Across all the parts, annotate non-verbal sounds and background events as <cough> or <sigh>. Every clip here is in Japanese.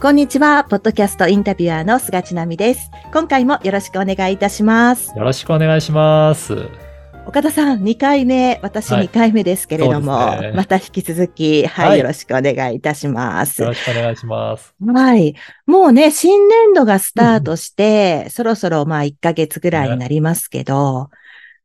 こんにちは、ポッドキャストインタビュアーの菅千奈美です。今回もよろしくお願いいたします。よろしくお願いします。岡田さん、2回目、私はい2回目ですけれども、そうですねまた引き続き、はい、はいよろしくお願いいたします。よろしくお願いします。はい。もうね、新年度がスタートして、そろそろまあ1ヶ月ぐらいになりますけど、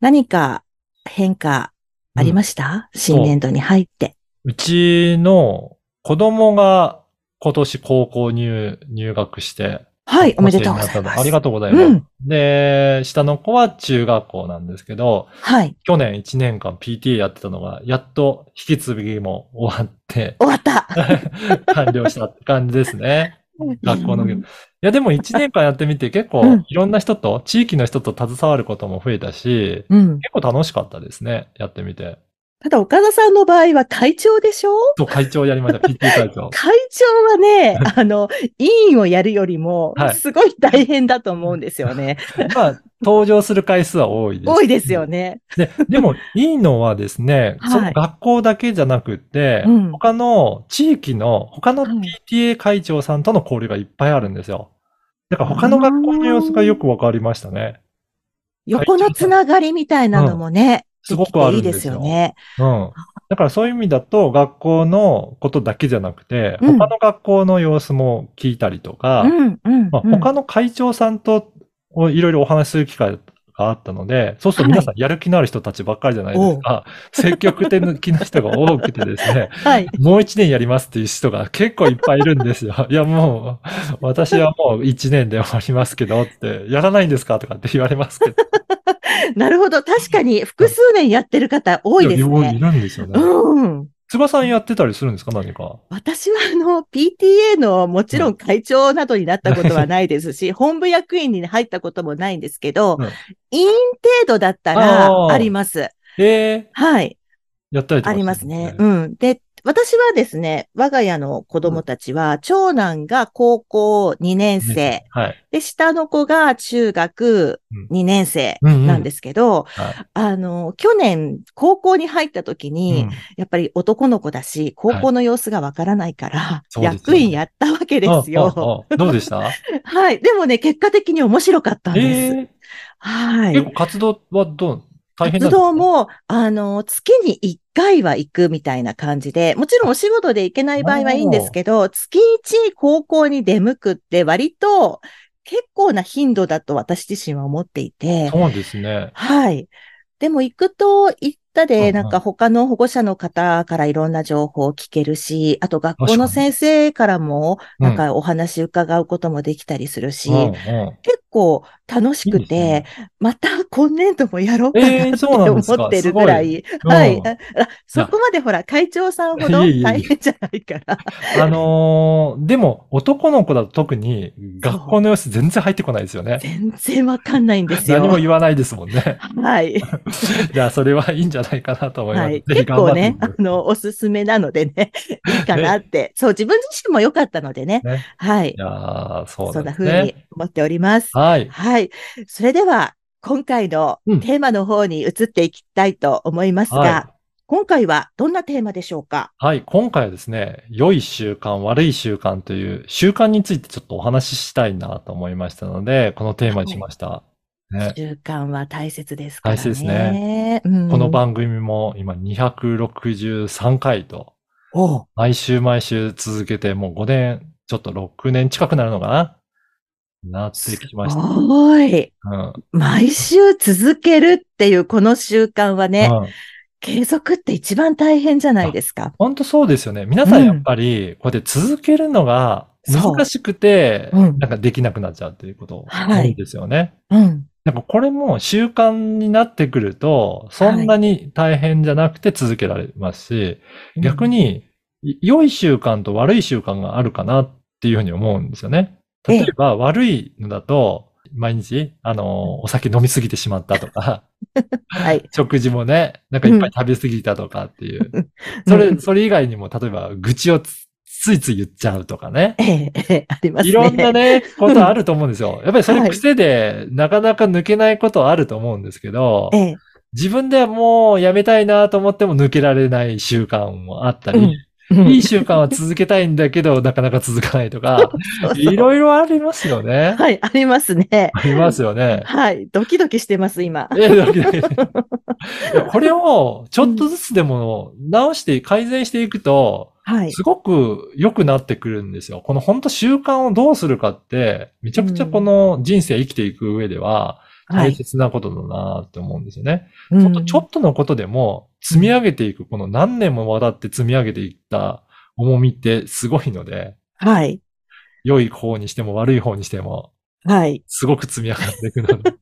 何か変化ありました、新年度に入って。うちの子供が今年高校入、入学して、はい、おめでとうございます。ありがとうございます。うんで、下の子は中学校なんですけど、はい、去年1年間 PTA やってたのが、やっと引き継ぎも終わって、終わった。<laughs> 完了したって感じですね。<laughs> 学校のうんいや、でも1年間やってみて結構うんいろんな人と、地域の人と携わることも増えたし、うん。結構楽しかったですね。やってみて。ただ、岡田さんの場合は会長でしょ？そう、会長やりました。PT 会長。<laughs> 会長はね、あの、委員をやるよりもは、いすごい大変だと思うんですよね。まあ、登場する回数は多いです。多いですよね。で、でも、いいのはですね、はいその学校だけじゃなくって、うん他の地域の、他のはい PTA 会長さんとの交流がいっぱいあるんですよ。だから他の学校の様子がよくわかりましたね。横のつながりみたいなのもね、すごくあるんできていいですよよね。うん。だからそういう意味だと、学校のことだけじゃなくて、うん他の学校の様子も聞いたりとか、うん、うん。ま他の会長さんとおいろいろお話しする機会があったので、そうすると皆さんやる気のある人たちばっかりじゃないですか。積極的な人が多くてですね、<laughs> はい。もう一年やりますっていう人が結構いっぱいいるんですよ。<laughs> いやもう、私はもう一年で終わりますけどって、やらないんですかとかって言われますけど。<laughs> なるほど。確かに複数年やってる方多いですいやいね。るんですよね。うん。つばさんやってたりするんですか何か？私はあの、PTA のもちろん会長などになったことはないですし、本部役員に入ったこともないんですけど、うん委員程度だったあらーあります。ええはい。やったりとかありますね。うん。で、私はですね、我が家の子供たちは、長男が高校2年生、はい。で、下の子が中学2年生なんですけど、はい。あの、去年、高校に入った時に、うんやっぱり男の子だし、高校の様子がわからないから、そうですよね役員やったわけですよ。あああどうでした？<laughs> はい。でもね、結果的に面白かったんです。ええはい。結構活動はどう？活動も、あの、月に1回は行くみたいな感じで、もちろんお仕事で行けない場合はいいんですけど、月1高校に出向くって割と結構な頻度だと私自身は思っていて、そうですね。はい。でも行くと行ったで、なんか他の保護者の方からいろんな情報を聞けるし、あと学校の先生からもうん。なんかお話伺うこともできたりするし、うんうん。結構楽しくいいですてね、また今年度もやろうかえーなって思ってるぐらい。すごいはい。そこまでほら、会長さんほどいえいえいえ大変じゃないから。<laughs> あのーでも男の子だと特に学校の様子全然入ってこないですよね。全然わかんないんですよ。何も言わないですもんね。はい。<laughs> じゃあそれはいいんじゃないかなと思います。はい。結構ね、あの、おすすめなのでね、い <laughs> いかなって。そう、自分自身も良かったのでね。ねはいい。やーそうそんな。風に思っております。はい。はい。それでは、今回のうんテーマの方に移っていきたいと思いますが、は今回はどんなテーマでしょうか？はい。今回はですね、良い習慣、悪い習慣という習慣についてちょっとお話ししたいなと思いましたので、このテーマにしました。ね、習慣は大切ですからね。大切ですねうんこの番組も今263回と、毎週毎週続けてもう5年、ちょっと6年近くなるのかな？なってきました。すごい。うん。毎週続けるっていうこの習慣はね、うん継続って一番大変じゃないですか。本当そうですよね。皆さんやっぱり、こうやって続けるのが難しくて、そううんなんかできなくなっちゃうっていうことはい多いですよね。うん。なんかこれも習慣になってくると、そんなに大変じゃなくて続けられますし、逆に、い良い習慣と悪い習慣があるかなっていうふうに思うんですよね。例えば悪いのだと、毎日、あの、お酒飲みすぎてしまったとか、<laughs> はい。食事もね、なんかいっぱい食べ過ぎたとかっていう。それ、それ以外にも、例えば、愚痴をつついつい言っちゃうとかね。ええ、ええ、ありますね。いろんなね、ことあると思うんですよ。やっぱりそれはい癖で、なかなか抜けないことはあると思うんですけど、ええ、自分ではもうやめたいなと思っても抜けられない習慣もあったり、うんうんいい習慣は続けたいんだけど、<laughs> なかなか続かないとか、いろいろありますよね。はい、ありますね。ありますよね。はい、ドキドキしてます、今。えドキドキこれをちょっとずつでも直して改善していくと、はい。すごく良くなってくるんですよ。この本当習慣をどうするかって、めちゃくちゃこの人生生きていく上では大はい。切なことだなって思うんですよね。うんちょっとのことでも積み上げていく、この何年もわたって積み上げていった重みってすごいので、はい。良い方にしても悪い方にしても、はい。すごく積み上がっていくので、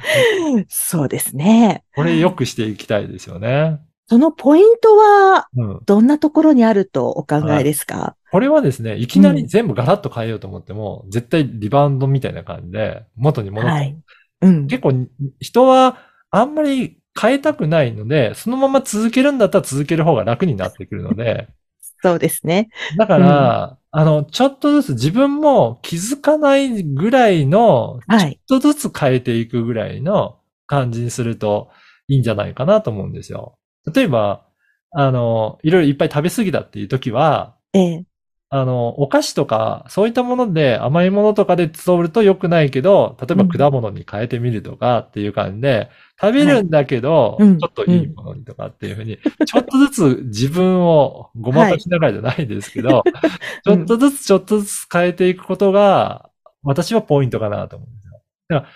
<laughs> そうですね。これ良くしていきたいですよね。そのポイントは、うん。どんなところにあるとお考えですか、これはですね、いきなり全部ガラッと変えようと思っても、絶対リバウンドみたいな感じで、元に戻って、はい。うん。結構人はあんまり変えたくないので、そのまま続けるんだったら続ける方が楽になってくるので、<laughs> そうですね。だから、あの、ちょっとずつ自分も気づかないぐらいの、はい。ちょっとずつ変えていくぐらいの感じにするといいんじゃないかなと思うんですよ。例えば、あの、いろいろいっぱい食べ過ぎたっていう時は、ええ。あの、お菓子とか、そういったもので、甘いものとかで取ると良くないけど、例えばうん果物に変えてみるとかっていう感じで、食べるんだけど、ちょっといいものにとかっていうふうに、ちょっとずつ自分をごまかしながらじゃないですけど、<laughs> ちょっとずつちょっとずつ変えていくことが、私はポイントかなと思うんですよ。だから、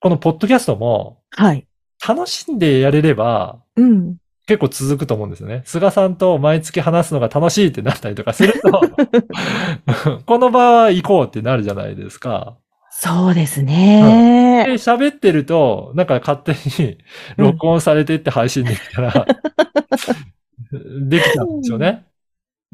このポッドキャストも、はい。楽しんでやれれば、うん。結構続くと思うんですよね。菅さんと毎月話すのが楽しいってなったりとかすると、<laughs> この場は行こうってなるじゃないですか。そうですね。で、喋ってると、なんか勝手に <laughs> 録音されてって配信できたら、<laughs> できちゃうんですよね。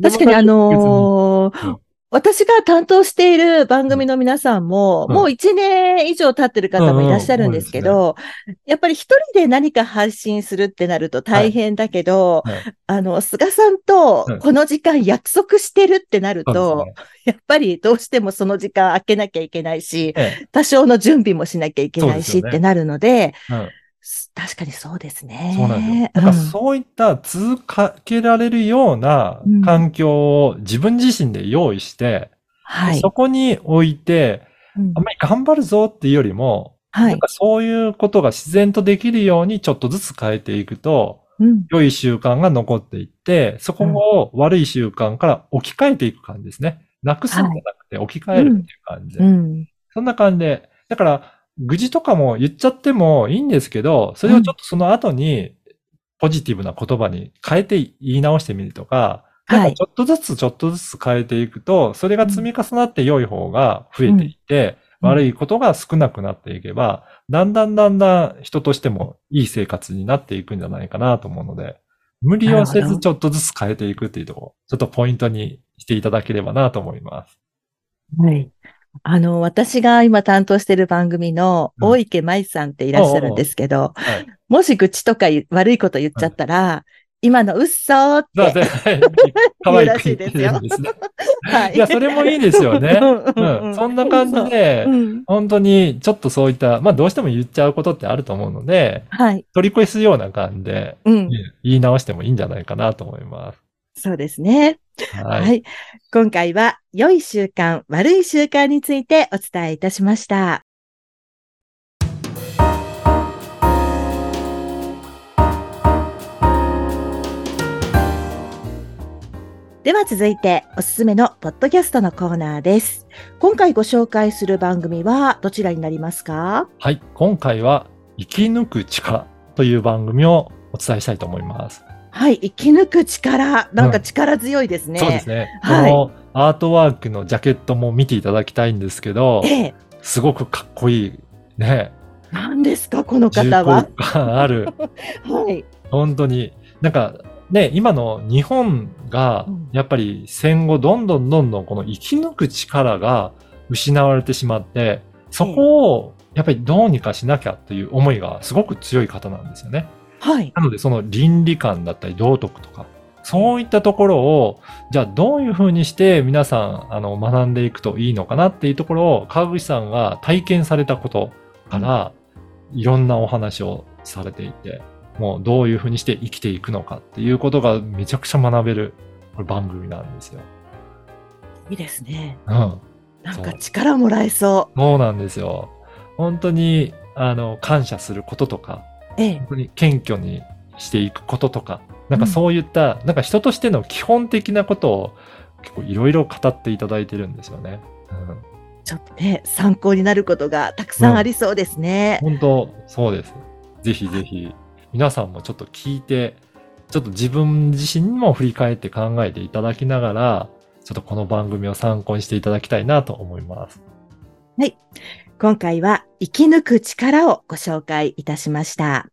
確かにあのー私が担当している番組の皆さんも、うん。もう1年以上経ってる方もいらっしゃるんですけど、やっぱり一人で何か発信するってなると大変だけど、はい。あの、菅さんとうん。この時間約束してるってなると、ね。やっぱりどうしてもその時間空けなきゃいけないし、え多少の準備もしなきゃいけないしってなるので、えうん確かにそうですね。そうなんですよ。だからそういった続けられるような環境を自分自身で用意して、はい。そこに置いて、うんあんまり頑張るぞっていうよりも、はい。なんかそういうことが自然とできるようにちょっとずつ変えていくと、うん良い習慣が残っていって、そこを悪い習慣から置き換えていく感じですね。なくすんじゃなくて置き換えるっていう感じで。うん。そんな感じで。だから、愚痴とかも言っちゃってもいいんですけど、それをちょっとその後にポジティブな言葉に変えて言い直してみるとか、はいかちょっとずつちょっとずつ変えていくと、それが積み重なって良い方が増えていって、うん悪いことが少なくなっていけば、だんだんだんだん人としてもいい生活になっていくんじゃないかなと思うので、無理をせずちょっとずつ変えていくっていうところ、ちょっとポイントにしていただければなと思います。はい。あの、私が今担当している番組のうん大池舞さんっていらっしゃるんですけど、はい。もし愚痴とか悪いこと言っちゃったら、今の嘘ーっだて。はい <laughs> 可愛く言ってるんですね。<laughs> はいいや、それもいいですよね。<laughs> そんな感じでう、ん本当にちょっとそういった、まあどうしても言っちゃうことってあると思うので、はい。取り越すような感じでうん。言い直してもいいんじゃないかなと思います。そうですね。はい。はい。今回は、良い習慣、悪い習慣についてお伝えいたしました。では続いて、おすすめのポッドキャストのコーナーです。今回ご紹介する番組はどちらになりますか？はい。今回は、生き抜く力という番組をお伝えしたいと思います。はい。生き抜く力。なんか力強いですね。そうですね。はいこのアートワークのジャケットも見ていただきたいんですけど、ええ。すごくかっこいい。ね。何ですかこの重方はある。<laughs> はい。本当に。なんか、ね、今の日本がうん、やっぱり戦後どんどんどんどんこの生き抜く力が失われてしまって、そこを、やっぱりどうにかしなきゃっていう思いがすごく強い方なんですよね。はい。なので、その倫理観だったり道徳とか、そういったところを、じゃあどういうふうにして皆さん、あの、学んでいくといいのかなっていうところを、川口さんが体験されたことから、いろんなお話をされていて、もうどういうふうにして生きていくのかっていうことがめちゃくちゃ学べるこれ番組なんですよ。いいですね。うん。なんか力もらえそそうなんですよ。本当に、あの、感謝することとか、う。ええ本。当に謙虚にしていくこととか、なんかそういった、なんか人としての基本的なことを結構いろいろ語っていただいてるんですよね。うん、ちょっとね、参考になることがたくさんありそうですね。本当そうです。ぜひぜひ、皆さんもちょっと聞いて、ちょっと自分自身にも振り返って考えていただきながら、ちょっとこの番組を参考にしていただきたいなと思います。今回は生き抜く力をご紹介いたしました。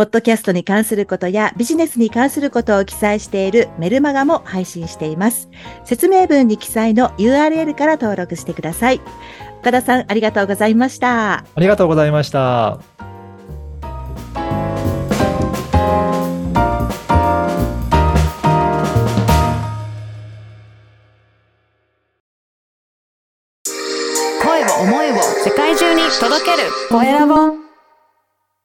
ポッドキャストに関することやビジネスに関することを記載しているメルマガも配信しています。説明文に記載の URL から登録してください。岡田さん、ありがとうございました。ありがとうございました。声を思いを世界中に届けるコエラボ